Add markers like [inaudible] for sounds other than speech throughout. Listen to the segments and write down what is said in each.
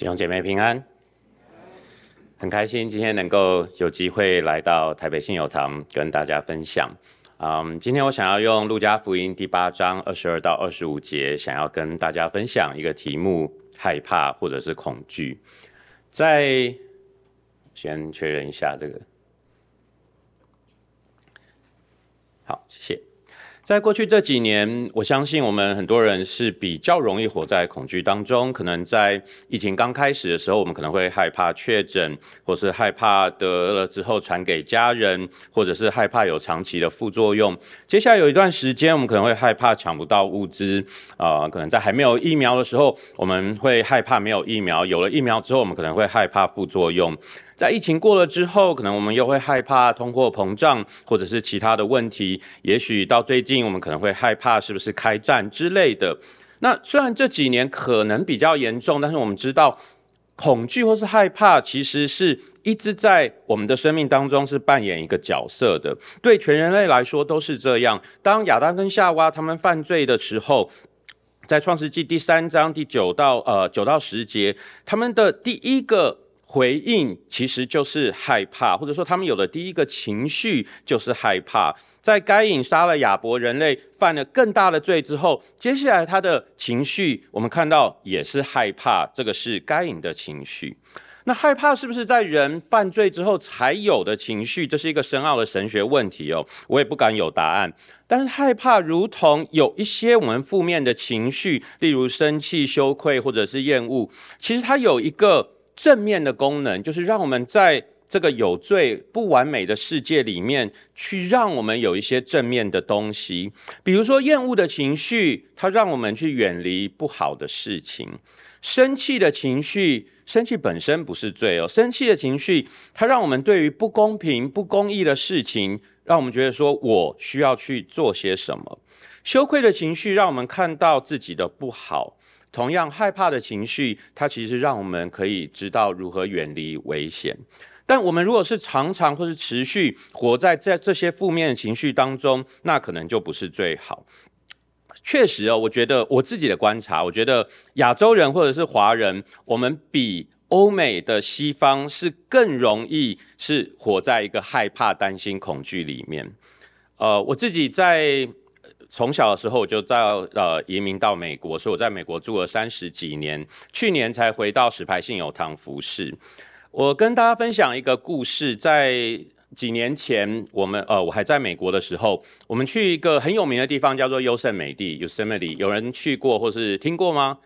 弟兄姐妹平安，很开心今天能够有机会来到台北信友堂跟大家分享。嗯，今天我想要用路加福音第八章二十二到二十五节，想要跟大家分享一个题目：害怕或者是恐惧。在先确认一下这个，好，谢谢。在过去这几年，我相信我们很多人是比较容易活在恐惧当中。可能在疫情刚开始的时候，我们可能会害怕确诊，或是害怕得了之后传给家人，或者是害怕有长期的副作用。接下来有一段时间，我们可能会害怕抢不到物资，啊、可能在还没有疫苗的时候，我们会害怕没有疫苗；有了疫苗之后，我们可能会害怕副作用。在疫情过了之后，可能我们又会害怕通货膨胀，或者是其他的问题。也许到最近，我们可能会害怕是不是开战之类的。那虽然这几年可能比较严重，但是我们知道，恐惧或是害怕，其实是一直在我们的生命当中是扮演一个角色的。对全人类来说都是这样。当亚当跟夏娃他们犯罪的时候，在创世纪第三章第九到呃九到十节，他们的第一个。回应其实就是害怕，或者说他们有的第一个情绪就是害怕。在该隐杀了亚伯，人类犯了更大的罪之后，接下来他的情绪我们看到也是害怕，这个是该隐的情绪。那害怕是不是在人犯罪之后才有的情绪？这是一个深奥的神学问题哦，我也不敢有答案。但是害怕如同有一些我们负面的情绪，例如生气、羞愧或者是厌恶，其实它有一个。正面的功能就是让我们在这个有罪不完美的世界里面，去让我们有一些正面的东西。比如说厌恶的情绪，它让我们去远离不好的事情；生气的情绪，生气本身不是罪哦。生气的情绪，它让我们对于不公平、不公义的事情，让我们觉得说我需要去做些什么。羞愧的情绪，让我们看到自己的不好。同样害怕的情绪，它其实让我们可以知道如何远离危险。但我们如果是常常或是持续活在这这些负面的情绪当中，那可能就不是最好。确实哦，我觉得我自己的观察，我觉得亚洲人或者是华人，我们比欧美的西方是更容易是活在一个害怕、担心、恐惧里面。呃，我自己在。从小的时候我就在呃移民到美国，所以我在美国住了三十几年，去年才回到石牌信友堂服侍。我跟大家分享一个故事，在几年前，我们呃我还在美国的时候，我们去一个很有名的地方，叫做优胜美地 （Yosemite），有人去过或是听过吗？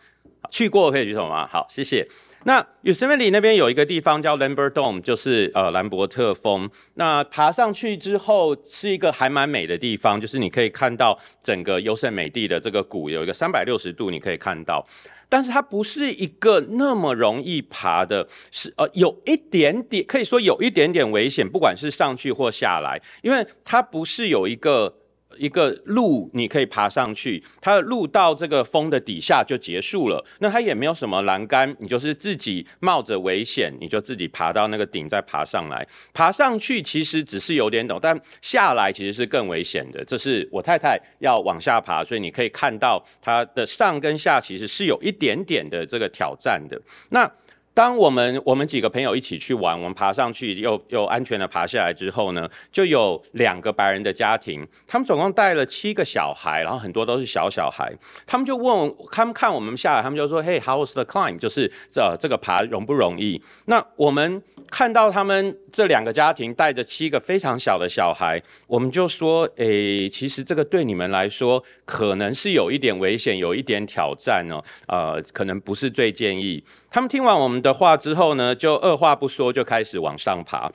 去过可以举手吗？好，谢谢。那 Yosemite 那边有一个地方叫 Lambert Dome，就是呃兰伯特峰。那爬上去之后是一个还蛮美的地方，就是你可以看到整个优胜美地的这个谷有一个三百六十度你可以看到，但是它不是一个那么容易爬的，是呃有一点点可以说有一点点危险，不管是上去或下来，因为它不是有一个。一个路你可以爬上去，它的路到这个峰的底下就结束了。那它也没有什么栏杆，你就是自己冒着危险，你就自己爬到那个顶再爬上来。爬上去其实只是有点陡，但下来其实是更危险的。这是我太太要往下爬，所以你可以看到它的上跟下其实是有一点点的这个挑战的。那当我们我们几个朋友一起去玩，我们爬上去又又安全的爬下来之后呢，就有两个白人的家庭，他们总共带了七个小孩，然后很多都是小小孩，他们就问，他们看我们下来，他们就说：“Hey，how was the climb？” 就是这这个爬容不容易？那我们看到他们这两个家庭带着七个非常小的小孩，我们就说：“诶，其实这个对你们来说可能是有一点危险，有一点挑战哦，呃，可能不是最建议。”他们听完我们的话之后呢，就二话不说就开始往上爬。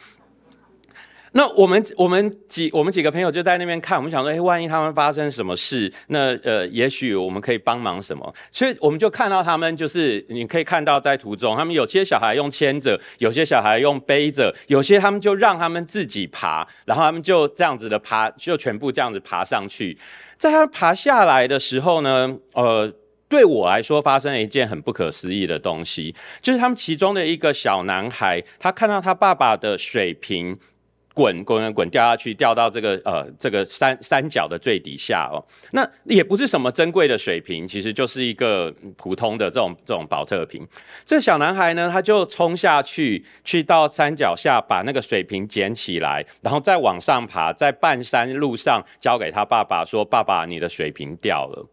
那我们我们几我们几个朋友就在那边看，我们想说，哎，万一他们发生什么事，那呃，也许我们可以帮忙什么。所以我们就看到他们，就是你可以看到在途中，他们有些小孩用牵着，有些小孩用背着，有些他们就让他们自己爬，然后他们就这样子的爬，就全部这样子爬上去。在他爬下来的时候呢，呃。对我来说，发生了一件很不可思议的东西，就是他们其中的一个小男孩，他看到他爸爸的水瓶滚滚滚滚掉下去，掉到这个呃这个山山脚的最底下哦。那也不是什么珍贵的水瓶，其实就是一个普通的这种这种宝特瓶。这个小男孩呢，他就冲下去，去到山脚下把那个水瓶捡起来，然后再往上爬，在半山路上交给他爸爸说：“爸爸，你的水瓶掉了。”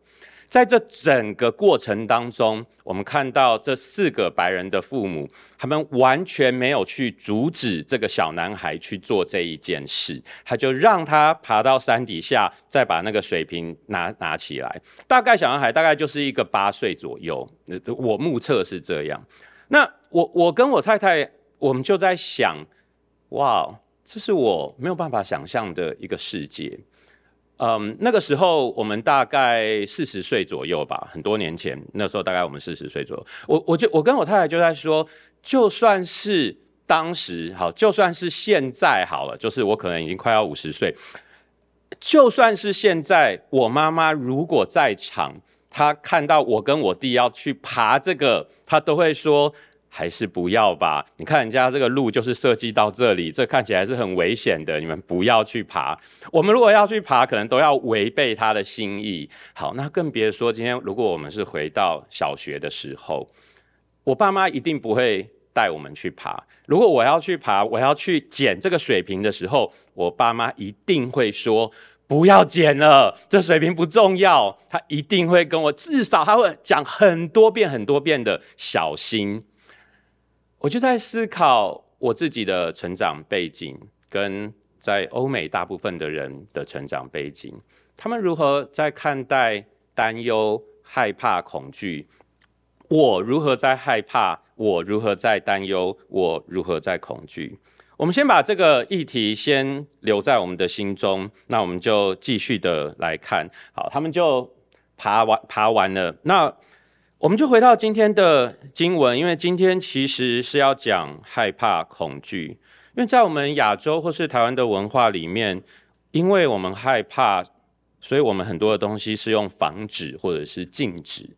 在这整个过程当中，我们看到这四个白人的父母，他们完全没有去阻止这个小男孩去做这一件事，他就让他爬到山底下，再把那个水瓶拿拿起来。大概小男孩大概就是一个八岁左右，我目测是这样。那我我跟我太太，我们就在想，哇，这是我没有办法想象的一个世界。嗯，那个时候我们大概四十岁左右吧，很多年前，那时候大概我们四十岁左右。我我就我跟我太太就在说，就算是当时好，就算是现在好了，就是我可能已经快要五十岁，就算是现在，我妈妈如果在场，她看到我跟我弟要去爬这个，她都会说。还是不要吧。你看人家这个路就是设计到这里，这看起来是很危险的。你们不要去爬。我们如果要去爬，可能都要违背他的心意。好，那更别说今天如果我们是回到小学的时候，我爸妈一定不会带我们去爬。如果我要去爬，我要去捡这个水瓶的时候，我爸妈一定会说不要捡了，这水瓶不重要。他一定会跟我，至少他会讲很多遍、很多遍的小心。我就在思考我自己的成长背景，跟在欧美大部分的人的成长背景，他们如何在看待担忧、害怕、恐惧？我如何在害怕？我如何在担忧？我如何在恐惧？我们先把这个议题先留在我们的心中，那我们就继续的来看。好，他们就爬完，爬完了。那我们就回到今天的经文，因为今天其实是要讲害怕、恐惧。因为在我们亚洲或是台湾的文化里面，因为我们害怕，所以我们很多的东西是用防止或者是禁止。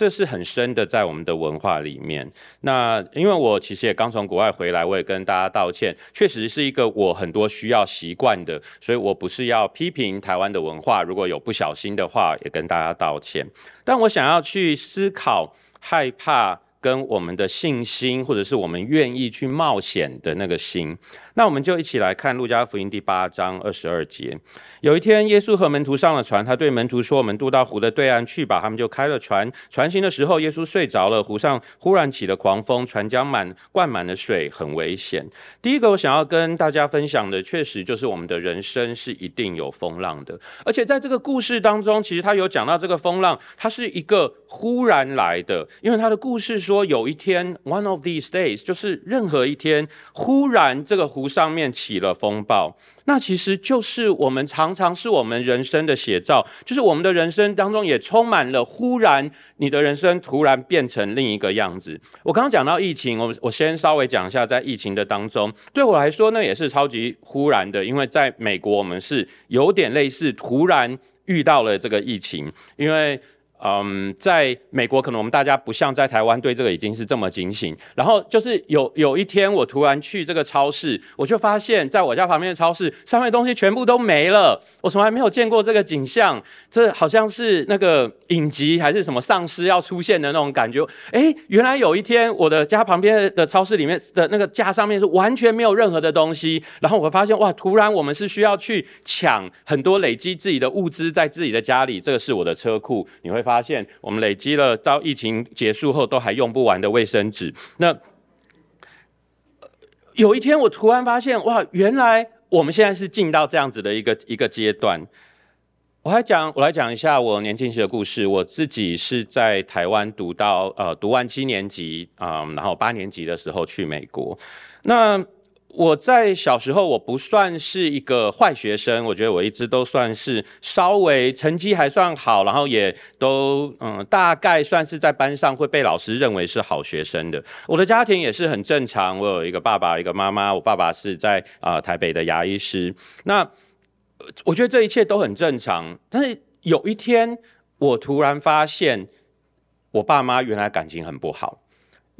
这是很深的，在我们的文化里面。那因为我其实也刚从国外回来，我也跟大家道歉，确实是一个我很多需要习惯的，所以我不是要批评台湾的文化，如果有不小心的话，也跟大家道歉。但我想要去思考害怕跟我们的信心，或者是我们愿意去冒险的那个心。那我们就一起来看路加福音第八章二十二节。有一天，耶稣和门徒上了船，他对门徒说：“我们渡到湖的对岸去吧。”他们就开了船。船行的时候，耶稣睡着了，湖上忽然起了狂风，船将满灌满了水，很危险。第一个，我想要跟大家分享的，确实就是我们的人生是一定有风浪的。而且在这个故事当中，其实他有讲到这个风浪，它是一个忽然来的，因为他的故事说，有一天，one of these days，就是任何一天，忽然这个湖。上面起了风暴，那其实就是我们常常是我们人生的写照，就是我们的人生当中也充满了忽然，你的人生突然变成另一个样子。我刚刚讲到疫情，我我先稍微讲一下，在疫情的当中，对我来说呢也是超级忽然的，因为在美国我们是有点类似突然遇到了这个疫情，因为。嗯，在美国，可能我们大家不像在台湾对这个已经是这么警醒。然后就是有有一天，我突然去这个超市，我就发现在我家旁边的超市上面的东西全部都没了。我从来没有见过这个景象，这好像是那个影集还是什么丧尸要出现的那种感觉。诶，原来有一天我的家旁边的超市里面的那个架上面是完全没有任何的东西。然后我会发现哇，突然我们是需要去抢很多累积自己的物资在自己的家里。这个是我的车库，你会发。发现我们累积了到疫情结束后都还用不完的卫生纸。那有一天，我突然发现，哇，原来我们现在是进到这样子的一个一个阶段。我还讲，我来讲一下我年轻时的故事。我自己是在台湾读到呃读完七年级啊、然后八年级的时候去美国。那我在小时候，我不算是一个坏学生，我觉得我一直都算是稍微成绩还算好，然后也都嗯，大概算是在班上会被老师认为是好学生的。我的家庭也是很正常，我有一个爸爸，一个妈妈。我爸爸是在啊、台北的牙医师。那我觉得这一切都很正常。但是有一天，我突然发现，我爸妈原来感情很不好。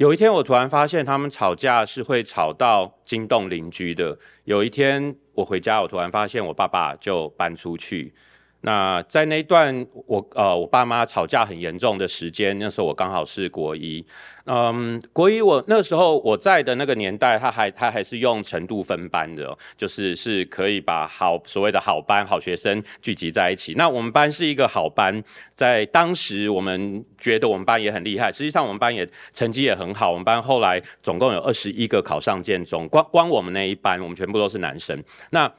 有一天，我突然发现他们吵架是会吵到惊动邻居的。有一天，我回家，我突然发现我爸爸就搬出去。那在那段我呃我爸妈吵架很严重的时间，那时候我刚好是国一，嗯，国一我那时候我在的那个年代，他还他还是用程度分班的，就是是可以把好所谓的好班好学生聚集在一起。那我们班是一个好班，在当时我们觉得我们班也很厉害，实际上我们班也成绩也很好。我们班后来总共有二十一个考上建中，光光我们那一班，我们全部都是男生。那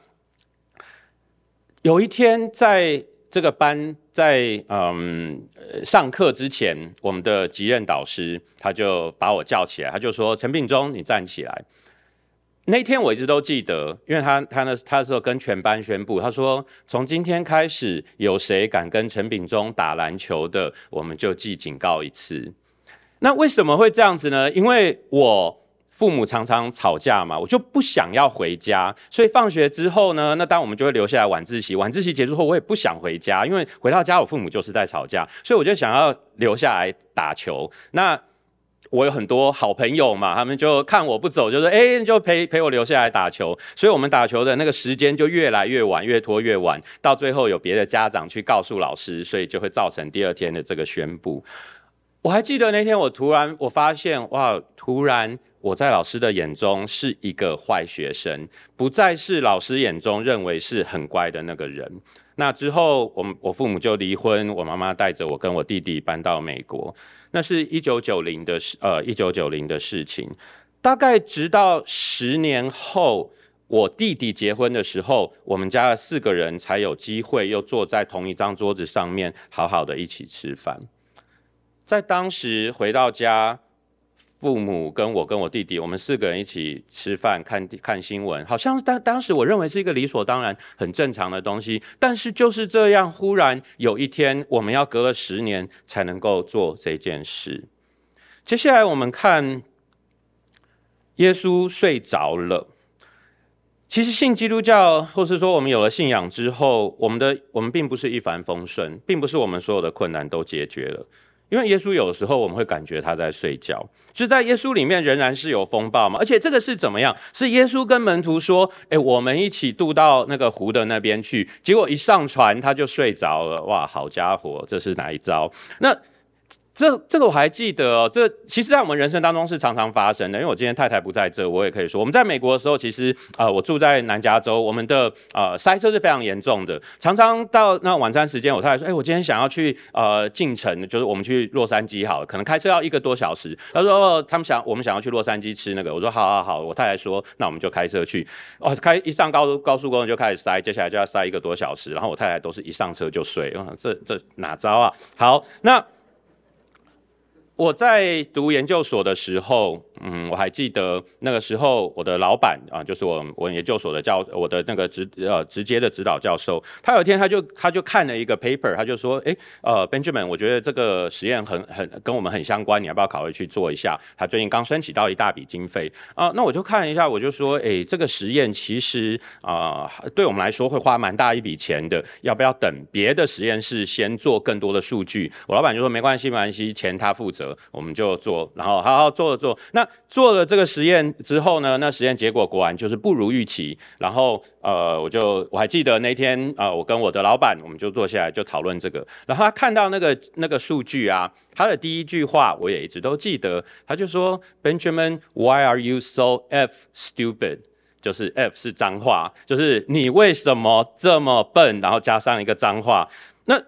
有一天，在这个班在嗯上课之前，我们的级任导师他就把我叫起来，他就说：“陈秉忠，你站起来。”那天我一直都记得，因为他他那他那时候跟全班宣布，他说：“从今天开始，有谁敢跟陈秉忠打篮球的，我们就记警告一次。”那为什么会这样子呢？因为我。父母常常吵架嘛，我就不想要回家，所以放学之后呢，那当我们就会留下来晚自习。晚自习结束后，我也不想回家，因为回到家我父母就是在吵架，所以我就想要留下来打球。那我有很多好朋友嘛，他们就看我不走，就说：“哎，就陪陪我留下来打球。”所以，我们打球的那个时间就越来越晚，越拖越晚，到最后有别的家长去告诉老师，所以就会造成第二天的这个宣布。我还记得那天，我突然我发现，哇，突然。我在老师的眼中是一个坏学生，不再是老师眼中认为是很乖的那个人。那之后，我们我父母就离婚，我妈妈带着我跟我弟弟搬到美国。那是一九九零的事，呃，一九九零的事情。大概直到十年后，我弟弟结婚的时候，我们家的四个人才有机会又坐在同一张桌子上面，好好的一起吃饭。在当时回到家。父母跟我跟我弟弟，我们四个人一起吃饭、看看新闻，好像当当时我认为是一个理所当然、很正常的东西。但是就是这样，忽然有一天，我们要隔了十年才能够做这件事。接下来我们看耶稣睡着了。其实信基督教，或是说我们有了信仰之后，我们的我们并不是一帆风顺，并不是我们所有的困难都解决了。因为耶稣有时候我们会感觉他在睡觉，就在耶稣里面仍然是有风暴嘛，而且这个是怎么样？是耶稣跟门徒说：“诶，我们一起渡到那个湖的那边去。”结果一上船他就睡着了。哇，好家伙，这是哪一招？那。这这个我还记得哦，这其实在我们人生当中是常常发生的。因为我今天太太不在这，我也可以说，我们在美国的时候，其实啊、呃，我住在南加州，我们的、呃、塞车是非常严重的。常常到那晚餐时间，我太太说：“哎，我今天想要去呃进城，就是我们去洛杉矶好了，可能开车要一个多小时。”他说：“哦，他们想我们想要去洛杉矶吃那个。”我说：“好好好。”我太太说：“那我们就开车去。”哦，开一上高高速公路就开始塞，接下来就要塞一个多小时。然后我太太都是一上车就睡，啊，这这哪招啊？好，那。我在读研究所的时候，嗯，我还记得那个时候，我的老板啊，就是我我研究所的教，我的那个直呃直接的指导教授，他有一天他就他就看了一个 paper，他就说，哎，呃，Benjamin，我觉得这个实验很很跟我们很相关，你要不要考虑去做一下？他最近刚申请到一大笔经费啊，那我就看了一下，我就说，哎，这个实验其实啊，对我们来说会花蛮大一笔钱的，要不要等别的实验室先做更多的数据？我老板就说没关系，没关系，钱他负责。我们就做，然后好好做了做。那做了这个实验之后呢，那实验结果果然就是不如预期。然后呃，我就我还记得那天啊、我跟我的老板，我们就坐下来就讨论这个。然后他看到那个那个数据啊，他的第一句话我也一直都记得，他就说：“Benjamin，why are you so f stupid？” 就是 f 是脏话，就是你为什么这么笨？然后加上一个脏话。那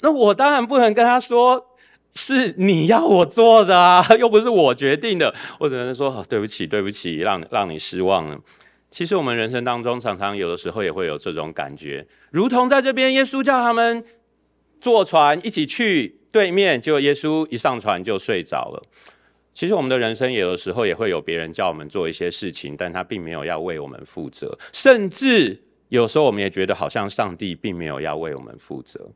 那我当然不能跟他说。是你要我做的啊，又不是我决定的。我只能说，对不起，对不起，让让你失望了。其实我们人生当中常常有的时候也会有这种感觉，如同在这边，耶稣叫他们坐船一起去对面，结果耶稣一上船就睡着了。其实我们的人生有的时候也会有别人叫我们做一些事情，但他并没有要为我们负责，甚至有时候我们也觉得好像上帝并没有要为我们负责。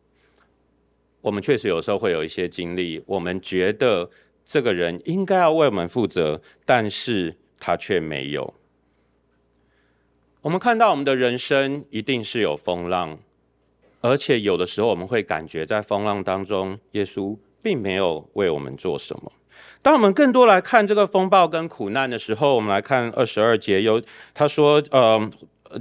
我们确实有时候会有一些经历，我们觉得这个人应该要为我们负责，但是他却没有。我们看到我们的人生一定是有风浪，而且有的时候我们会感觉在风浪当中，耶稣并没有为我们做什么。当我们更多来看这个风暴跟苦难的时候，我们来看二十二节，有他说，呃。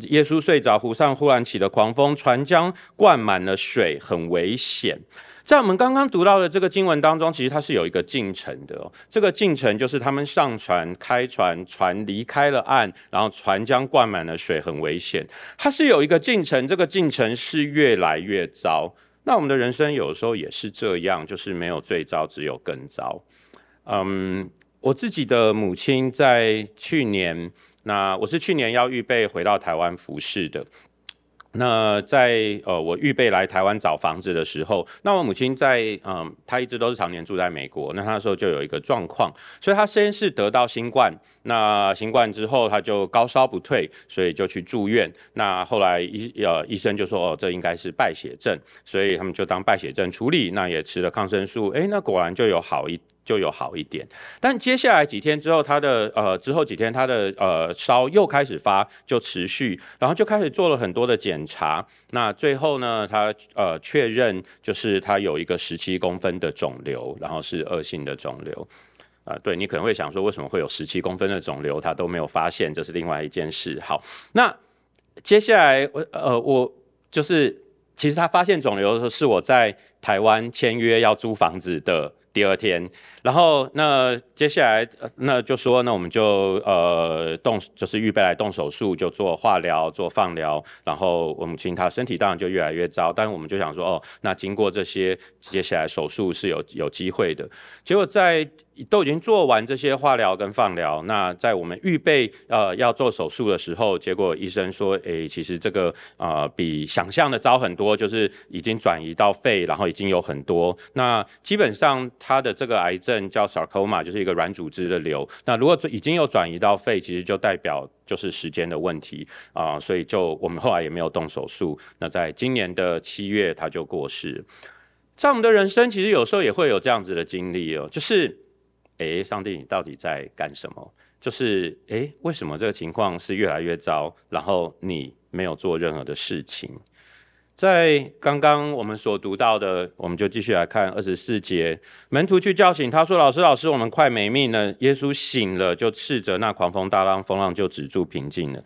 耶稣睡着，湖上忽然起了狂风，船将灌满了水，很危险。在我们刚刚读到的这个经文当中，其实它是有一个进程的哦。这个进程就是他们上船、开船，船离开了岸，然后船将灌满了水，很危险。它是有一个进程，这个进程是越来越糟。那我们的人生有时候也是这样，就是没有最糟，只有更糟。嗯，我自己的母亲在去年，那我是去年要预备回到台湾服侍的。那在呃，我预备来台湾找房子的时候，那我母亲在嗯，她一直都是常年住在美国。那她那时候就有一个状况，所以她先是得到新冠，那新冠之后她就高烧不退，所以就去住院。那后来医呃医生就说哦，这应该是败血症，所以他们就当败血症处理，那也吃了抗生素，诶，那果然就有好一。就有好一点，但接下来几天之后，他的呃之后几天他的呃烧又开始发，就持续，然后就开始做了很多的检查，那最后呢，他呃确认就是他有一个十七公分的肿瘤，然后是恶性的肿瘤，啊、对，你可能会想说，为什么会有十七公分的肿瘤，他都没有发现，这是另外一件事。好，那接下来我呃我就是其实他发现肿瘤的时候，是我在台湾签约要租房子的第二天。然后那接下来那就说，那我们就呃动就是预备来动手术，就做化疗、做放疗。然后我母亲她身体当然就越来越糟，但是我们就想说，哦，那经过这些，接下来手术是有 [laughs] 有机会的。结果在都已经做完这些化疗跟放疗，那在我们预备呃要做手术的时候，结果医生说，诶，其实这个呃比想象的糟很多，就是已经转移到肺，然后已经有很多。那基本上他的这个癌症。叫 sarcoma，就是一个软组织的瘤。那如果已经有转移到肺，其实就代表就是时间的问题啊、所以就我们后来也没有动手术。那在今年的七月，他就过世。在我们的人生，其实有时候也会有这样子的经历哦，就是哎、上帝，你到底在干什么？就是哎、为什么这个情况是越来越糟，然后你没有做任何的事情？在刚刚我们所读到的，我们就继续来看二十四节。门徒去叫醒他说：“老师，老师，我们快没命了。”耶稣醒了，就斥责那狂风大浪，风浪就止住平静了。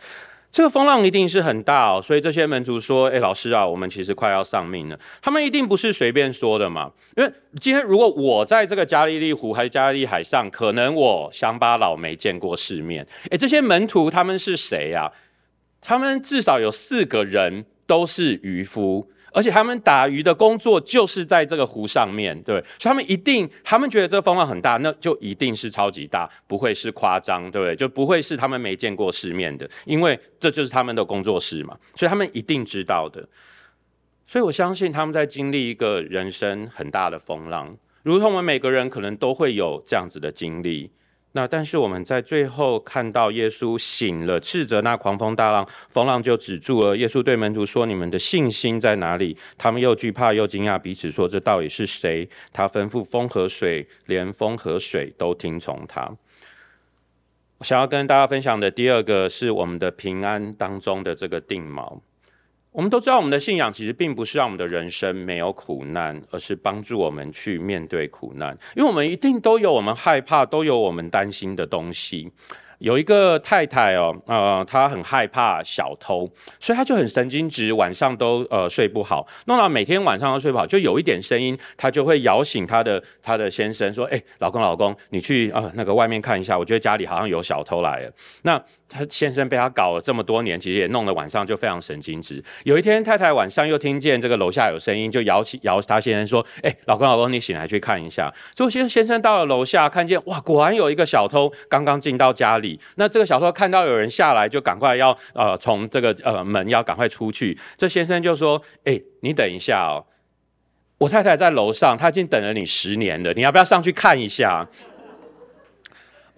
这个风浪一定是很大哦，所以这些门徒说：“哎，老师啊，我们其实快要丧命了。”他们一定不是随便说的嘛，因为今天如果我在这个加利利湖还是加利利海上，可能我乡巴佬没见过世面。哎，这些门徒他们是谁呀？他们至少有四个人。都是渔夫，而且他们打鱼的工作就是在这个湖上面，对，所以他们一定，他们觉得这个风浪很大，那就一定是超级大，不会是夸张，对不对？就不会是他们没见过世面的，因为这就是他们的工作室嘛，所以他们一定知道的。所以我相信他们在经历一个人生很大的风浪，如同我们每个人可能都会有这样子的经历。那但是我们在最后看到耶稣醒了，斥责那狂风大浪，风浪就止住了。耶稣对门徒说：“你们的信心在哪里？”他们又惧怕又惊讶，彼此说：“这到底是谁？”他吩咐风和水，连风和水都听从他。我想要跟大家分享的第二个是我们的平安当中的这个定锚。我们都知道，我们的信仰其实并不是让我们的人生没有苦难，而是帮助我们去面对苦难。因为我们一定都有我们害怕、都有我们担心的东西。有一个太太哦，呃，她很害怕小偷，所以她就很神经质，晚上都呃睡不好，弄到每天晚上都睡不好，就有一点声音，她就会摇醒她的她的先生，说：“哎，老公，老公，你去啊、呃、那个外面看一下，我觉得家里好像有小偷来了。”那他先生被他搞了这么多年，其实也弄得晚上就非常神经质。有一天，太太晚上又听见这个楼下有声音，就摇起摇他先生说：“哎，老公老公，你醒来去看一下。”最后，先先生到了楼下，看见哇，果然有一个小偷刚刚进到家里。那这个小偷看到有人下来，就赶快要呃从这个呃门要赶快出去。这先生就说：“哎，你等一下哦，我太太在楼上，她已经等了你十年了，你要不要上去看一下？”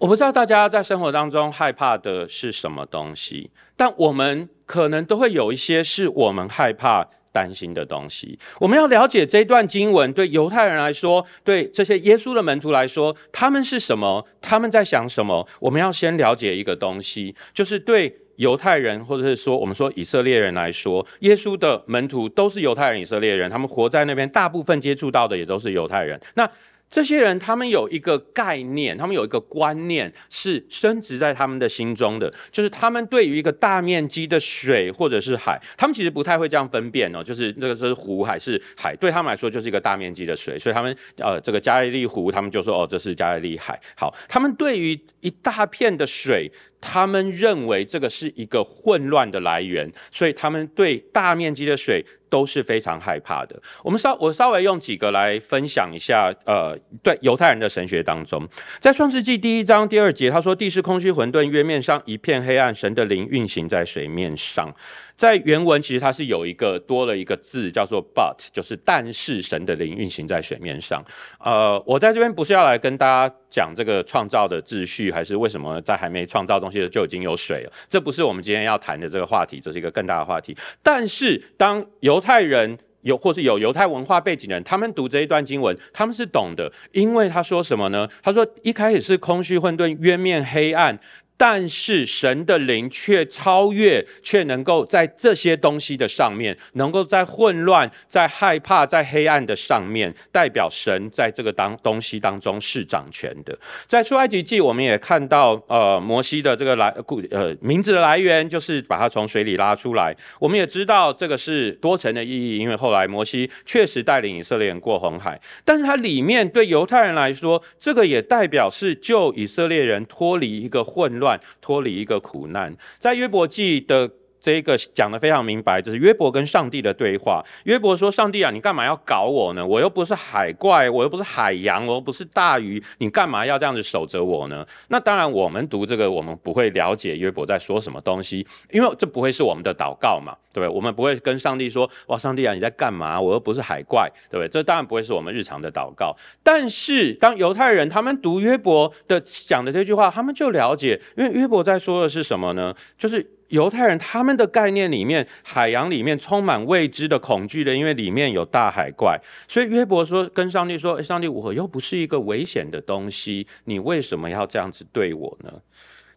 我不知道大家在生活当中害怕的是什么东西，但我们可能都会有一些是我们害怕、担心的东西。我们要了解这段经文，对犹太人来说，对这些耶稣的门徒来说，他们是什么？他们在想什么？我们要先了解一个东西，就是对犹太人，或者是说我们说以色列人来说，耶稣的门徒都是犹太人、以色列人，他们活在那边，大部分接触到的也都是犹太人。那这些人，他们有一个概念，他们有一个观念是深植在他们的心中的，就是他们对于一个大面积的水或者是海，他们其实不太会这样分辨哦，就是这个是湖还是海，对他们来说就是一个大面积的水，所以他们呃这个加利利湖，他们就说哦，这是加利利海。好，他们对于一大片的水，他们认为这个是一个混乱的来源，所以他们对大面积的水。都是非常害怕的。我们稍我稍微用几个来分享一下。呃，对犹太人的神学当中，在创世纪第一章第二节，他说：“地是空虚混沌，月面上一片黑暗，神的灵运行在水面上。”在原文其实它是有一个多了一个字叫做 but，就是但是神的灵运行在水面上。呃，我在这边不是要来跟大家讲这个创造的秩序，还是为什么在还没创造东西的就已经有水了？这不是我们今天要谈的这个话题，这是一个更大的话题。但是当犹太人有或是有犹太文化背景的人，他们读这一段经文，他们是懂的，因为他说什么呢？他说一开始是空虚混沌，渊面黑暗。但是神的灵却超越，却能够在这些东西的上面，能够在混乱、在害怕、在黑暗的上面，代表神在这个当东西当中是掌权的。在出埃及记，我们也看到，呃，摩西的这个来故，呃，名字的来源就是把他从水里拉出来。我们也知道这个是多层的意义，因为后来摩西确实带领以色列人过红海，但是它里面对犹太人来说，这个也代表是救以色列人脱离一个混乱。脱离一个苦难，在约伯记的。这一个讲得非常明白，就是约伯跟上帝的对话。约伯说：“上帝啊，你干嘛要搞我呢？我又不是海怪，我又不是海洋，我又不是大鱼，你干嘛要这样子守着我呢？”那当然，我们读这个，我们不会了解约伯在说什么东西，因为这不会是我们的祷告嘛，对不对？我们不会跟上帝说：“哇，上帝啊，你在干嘛？我又不是海怪，对不对？”这当然不会是我们日常的祷告。但是，当犹太人他们读约伯的讲的这句话，他们就了解，因为约伯在说的是什么呢？就是。犹太人他们的概念里面，海洋里面充满未知的恐惧的，因为里面有大海怪。所以约伯说，跟上帝说：“上帝，我又不是一个危险的东西，你为什么要这样子对我呢？”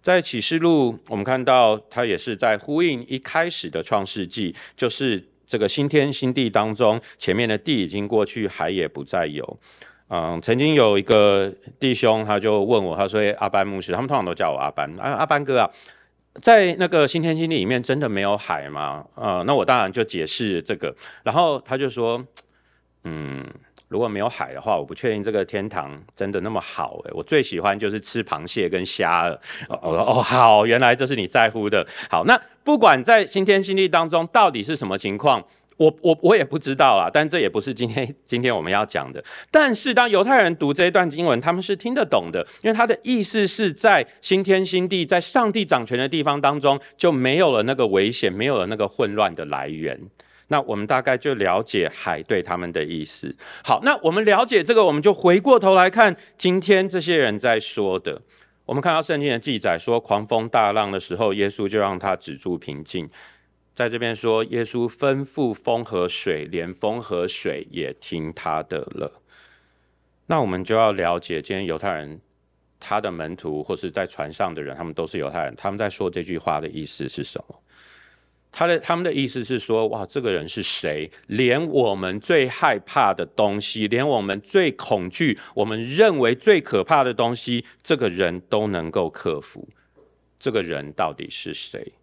在启示录，我们看到他也是在呼应一开始的创世纪，就是这个新天新地当中，前面的地已经过去，海也不再有。嗯，曾经有一个弟兄，他就问我，他说：“阿班牧师，他们通常都叫我阿班，啊，阿班哥啊。”在那个新天新地里面真的没有海吗？呃，那我当然就解释这个，然后他就说，嗯，如果没有海的话，我不确定这个天堂真的那么好。诶，我最喜欢就是吃螃蟹跟虾了。我说哦，好，原来这是你在乎的。好，那不管在新天新地当中到底是什么情况。我我我也不知道啦，但这也不是今天今天我们要讲的。但是当犹太人读这一段经文，他们是听得懂的，因为他的意思是在新天新地，在上帝掌权的地方当中，就没有了那个危险，没有了那个混乱的来源。那我们大概就了解海对他们的意思。好，那我们了解这个，我们就回过头来看今天这些人在说的。我们看到圣经的记载说，狂风大浪的时候，耶稣就让他止住平静。在这边说，耶稣吩咐风和水，连风和水也听他的了。那我们就要了解，今天犹太人他的门徒或是在船上的人，他们都是犹太人，他们在说这句话的意思是什么？他的他们的意思是说，哇，这个人是谁？连我们最害怕的东西，连我们最恐惧、我们认为最可怕的东西，这个人都能够克服。这个人到底是谁？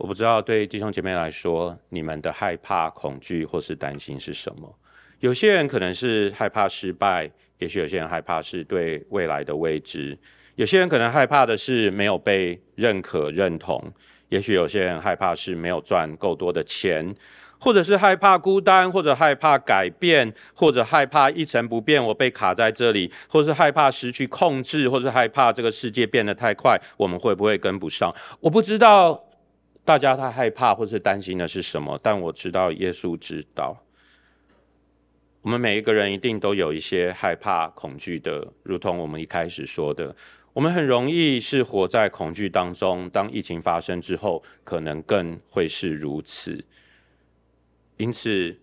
我不知道对弟兄姐妹来说，你们的害怕、恐惧或是担心是什么？有些人可能是害怕失败，也许有些人害怕是对未来的未知，有些人可能害怕的是没有被认可、认同，也许有些人害怕是没有赚够多的钱，或者是害怕孤单，或者害怕改变，或者害怕一成不变，我被卡在这里，或是害怕失去控制，或是害怕这个世界变得太快，我们会不会跟不上？我不知道。大家太害怕或是担心的是什么？但我知道耶稣知道。我们每一个人一定都有一些害怕、恐惧的，如同我们一开始说的，我们很容易是活在恐惧当中。当疫情发生之后，可能更会是如此。因此，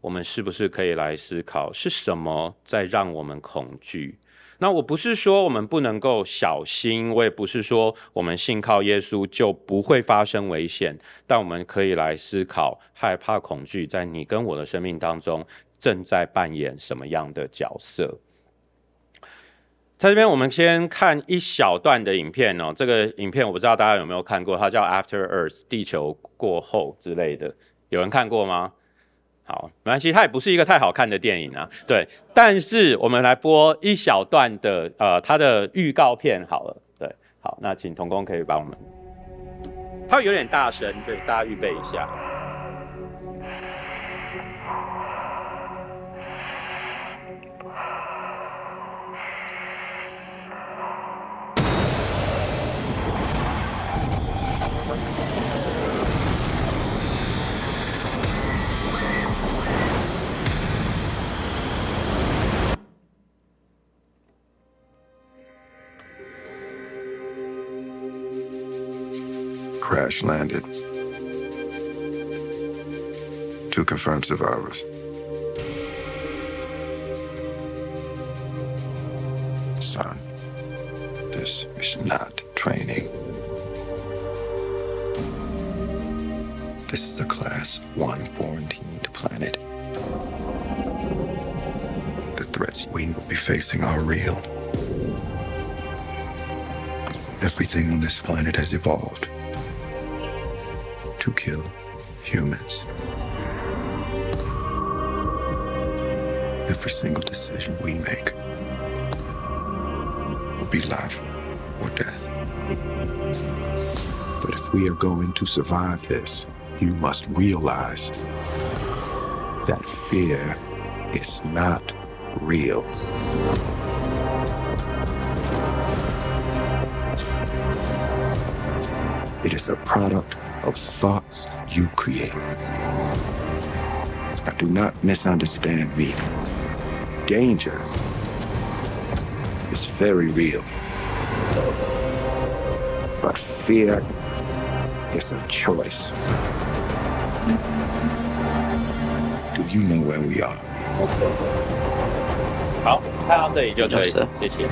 我们是不是可以来思考，是什么在让我们恐惧？那我不是说我们不能够小心，我也不是说我们信靠耶稣就不会发生危险，但我们可以来思考，害怕、恐惧在你跟我的生命当中正在扮演什么样的角色？在这边，我们先看一小段的影片哦。这个影片我不知道大家有没有看过，它叫《After Earth》地球过后之类的，有人看过吗？好，没关系，它也不是一个太好看的电影啊。对，但是我们来播一小段的呃它的预告片好了。对，好，那请童工可以帮我们，它有点大声，所以大家预备一下。Crash landed. Two confirmed survivors. Son, this is not training. This is a Class 1 quarantined planet. The threats we will be facing are real. Everything on this planet has evolved to kill humans. Every single decision we make will be life or death. But if we are going to survive this, you must realize that fear is not real. It is a product of thoughts you create. Now, do not misunderstand me. Danger is very real. But fear is a choice. Do you know where we are? 好，看到这里就可以，谢谢。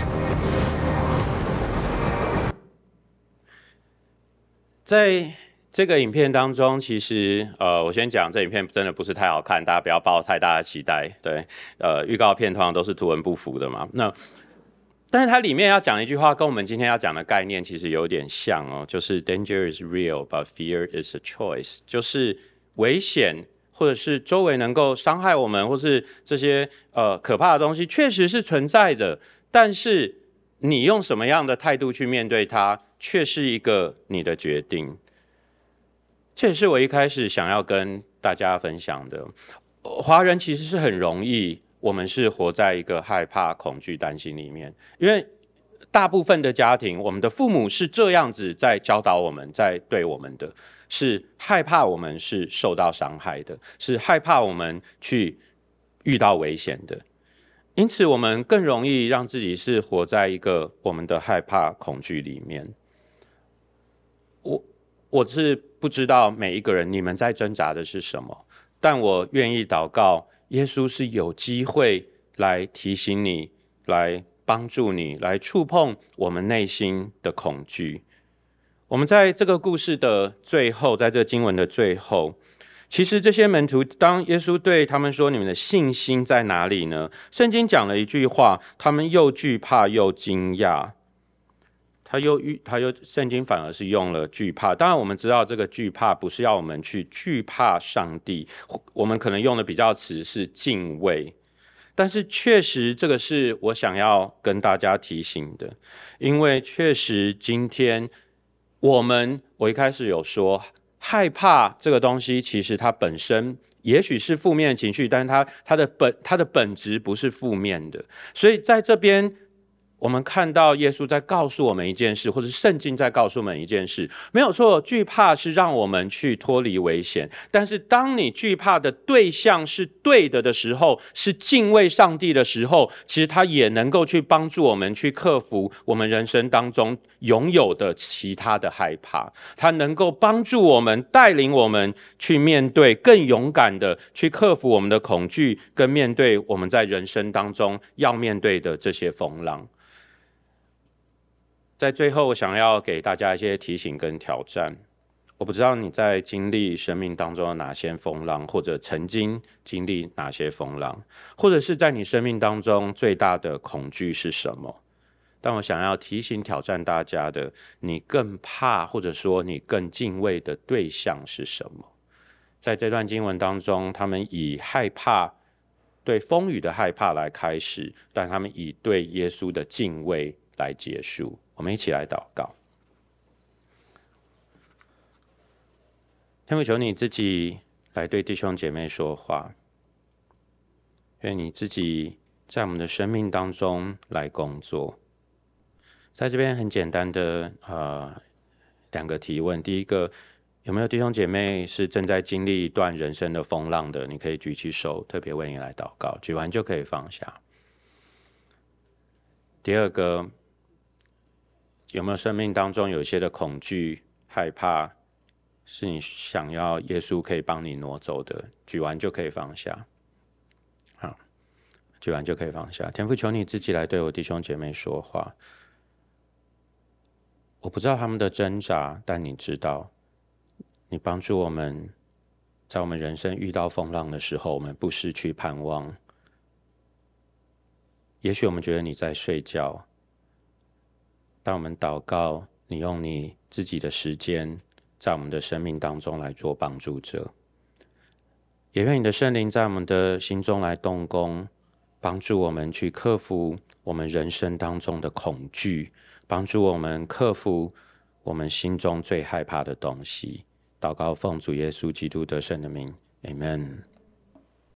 在 这个影片当中，其实呃，我先讲这影片真的不是太好看，大家不要抱太大的期待。对，呃，预告片通常都是图文不符的嘛。那但是它里面要讲一句话，跟我们今天要讲的概念其实有点像哦，就是 Danger is real, but fear is a choice。就是危险或者是周围能够伤害我们，或是这些呃可怕的东西，确实是存在的。但是你用什么样的态度去面对它，却是一个你的决定。这也是我一开始想要跟大家分享的。华人其实是很容易，我们是活在一个害怕、恐惧、担心里面，因为大部分的家庭，我们的父母是这样子在教导我们，在对我们的，是害怕我们是受到伤害的，是害怕我们去遇到危险的，因此我们更容易让自己是活在一个我们的害怕、恐惧里面。我我是。不知道每一个人你们在挣扎的是什么，但我愿意祷告，耶稣是有机会来提醒你，来帮助你，来触碰我们内心的恐惧。我们在这个故事的最后，在这经文的最后，其实这些门徒，当耶稣对他们说：“你们的信心在哪里呢？”圣经讲了一句话，他们又惧怕又惊讶。他又遇，他又圣经反而是用了惧怕。当然，我们知道这个惧怕不是要我们去惧怕上帝，我们可能用的比较词是敬畏。但是确实，这个是我想要跟大家提醒的，因为确实今天我们，我一开始有说害怕这个东西，其实它本身也许是负面情绪，但是它它的本它的本质不是负面的，所以在这边。我们看到耶稣在告诉我们一件事，或者圣经在告诉我们一件事，没有错。惧怕是让我们去脱离危险，但是当你惧怕的对象是对的的时候，是敬畏上帝的时候，其实他也能够去帮助我们去克服我们人生当中拥有的其他的害怕。他能够帮助我们，带领我们去面对更勇敢的去克服我们的恐惧，跟面对我们在人生当中要面对的这些风浪。在最后，我想要给大家一些提醒跟挑战。我不知道你在经历生命当中的哪些风浪，或者曾经经历哪些风浪，或者是在你生命当中最大的恐惧是什么？但我想要提醒、挑战大家的，你更怕，或者说你更敬畏的对象是什么？在这段经文当中，他们以害怕、对风雨的害怕来开始，但他们以对耶稣的敬畏来结束。我们一起来祷告。天父，求你自己来对弟兄姐妹说话，愿你自己在我们的生命当中来工作。在这边很简单的呃两个提问，第一个，有没有弟兄姐妹是正在经历一段人生的风浪的？你可以举起手，特别为你来祷告，举完就可以放下。第二个，有没有生命当中有一些的恐惧、害怕？是你想要耶稣可以帮你挪走的，举完就可以放下。好，举完就可以放下。天父，求你自己来对我弟兄姐妹说话。我不知道他们的挣扎，但你知道。你帮助我们，在我们人生遇到风浪的时候，我们不失去盼望。也许我们觉得你在睡觉，当我们祷告，你用你自己的时间。在我们的生命当中来做帮助者，也愿你的圣灵在我们的心中来动工，帮助我们去克服我们人生当中的恐惧，帮助我们克服我们心中最害怕的东西。祷告奉主耶稣基督得胜的名，Amen。